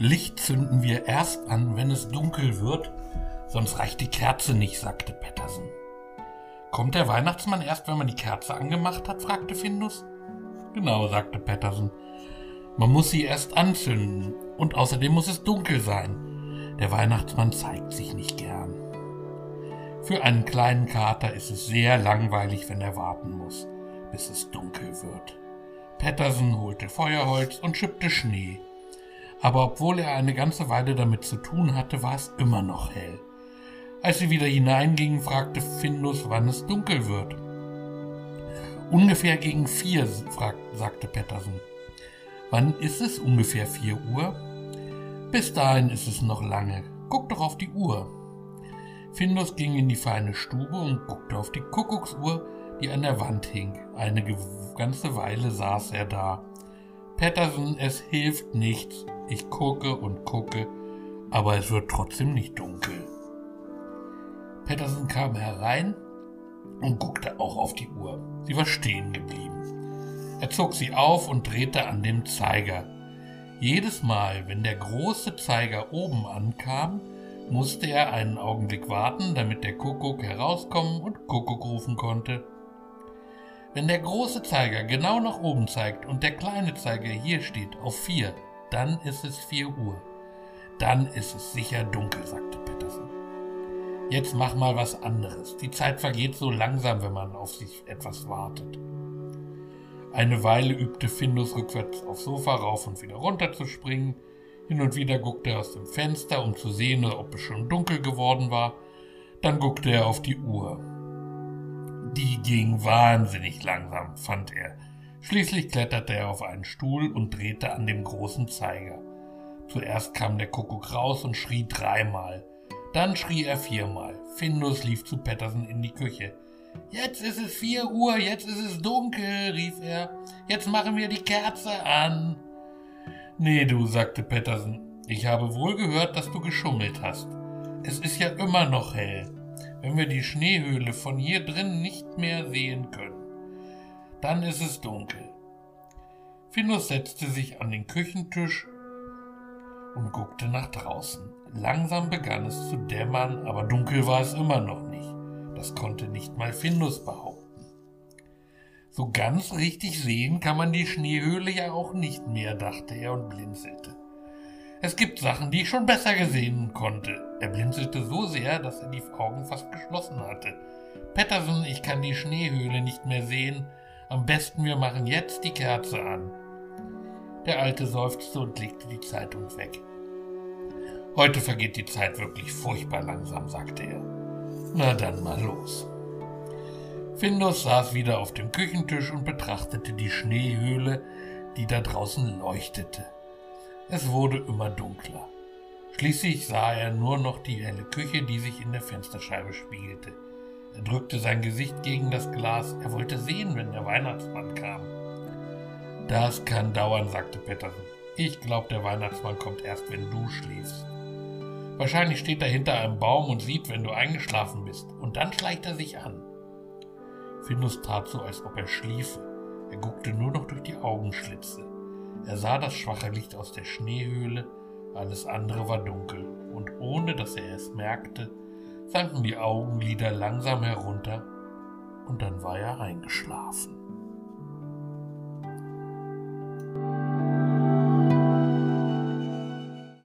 Licht zünden wir erst an, wenn es dunkel wird, sonst reicht die Kerze nicht, sagte Pettersen. Kommt der Weihnachtsmann erst, wenn man die Kerze angemacht hat? fragte Findus. Genau, sagte Pettersen. Man muss sie erst anzünden und außerdem muss es dunkel sein. Der Weihnachtsmann zeigt sich nicht gern. Für einen kleinen Kater ist es sehr langweilig, wenn er warten muss, bis es dunkel wird. Pettersen holte Feuerholz und schippte Schnee. Aber obwohl er eine ganze Weile damit zu tun hatte, war es immer noch hell. Als sie wieder hineingingen, fragte Findus, wann es dunkel wird. Ungefähr gegen vier, sagte Pettersen. Wann ist es ungefähr vier Uhr? Bis dahin ist es noch lange. Guck doch auf die Uhr. Findus ging in die feine Stube und guckte auf die Kuckucksuhr, die an der Wand hing. Eine ganze Weile saß er da. Pettersen, es hilft nichts. Ich gucke und gucke, aber es wird trotzdem nicht dunkel. Pettersen kam herein und guckte auch auf die Uhr. Sie war stehen geblieben. Er zog sie auf und drehte an dem Zeiger. Jedes Mal, wenn der große Zeiger oben ankam, musste er einen Augenblick warten, damit der Kuckuck herauskommen und Kuckuck rufen konnte. Wenn der große Zeiger genau nach oben zeigt und der kleine Zeiger hier steht auf vier, dann ist es vier Uhr. Dann ist es sicher dunkel, sagte Petersen. Jetzt mach mal was anderes. Die Zeit vergeht so langsam, wenn man auf sich etwas wartet. Eine Weile übte Findus rückwärts aufs Sofa rauf und wieder runter zu springen. Hin und wieder guckte er aus dem Fenster, um zu sehen, ob es schon dunkel geworden war. Dann guckte er auf die Uhr. Die ging wahnsinnig langsam, fand er. Schließlich kletterte er auf einen Stuhl und drehte an dem großen Zeiger. Zuerst kam der Kuckuck raus und schrie dreimal. Dann schrie er viermal. Findus lief zu Pettersen in die Küche. Jetzt ist es vier Uhr, jetzt ist es dunkel, rief er. Jetzt machen wir die Kerze an. Nee, du, sagte Pettersen. Ich habe wohl gehört, dass du geschummelt hast. Es ist ja immer noch hell, wenn wir die Schneehöhle von hier drin nicht mehr sehen können. Dann ist es dunkel. Finus setzte sich an den Küchentisch und guckte nach draußen. Langsam begann es zu dämmern, aber dunkel war es immer noch nicht. Das konnte nicht mal Findus behaupten. So ganz richtig sehen kann man die Schneehöhle ja auch nicht mehr, dachte er und blinzelte. Es gibt Sachen, die ich schon besser gesehen konnte. Er blinzelte so sehr, dass er die Augen fast geschlossen hatte. Pettersen, ich kann die Schneehöhle nicht mehr sehen. Am besten wir machen jetzt die Kerze an. Der Alte seufzte und legte die Zeitung weg. Heute vergeht die Zeit wirklich furchtbar langsam, sagte er. Na dann mal los. Findus saß wieder auf dem Küchentisch und betrachtete die Schneehöhle, die da draußen leuchtete. Es wurde immer dunkler. Schließlich sah er nur noch die helle Küche, die sich in der Fensterscheibe spiegelte. Er drückte sein Gesicht gegen das Glas. Er wollte sehen, wenn der Weihnachtsmann kam. Das kann dauern, sagte Pettersen. Ich glaube, der Weihnachtsmann kommt erst, wenn du schläfst. Wahrscheinlich steht er hinter einem Baum und sieht, wenn du eingeschlafen bist. Und dann schleicht er sich an. Findus tat so, als ob er schliefe. Er guckte nur noch durch die Augenschlitze. Er sah das schwache Licht aus der Schneehöhle, alles andere war dunkel, und ohne dass er es merkte, sanken die Augenlider langsam herunter, und dann war er eingeschlafen.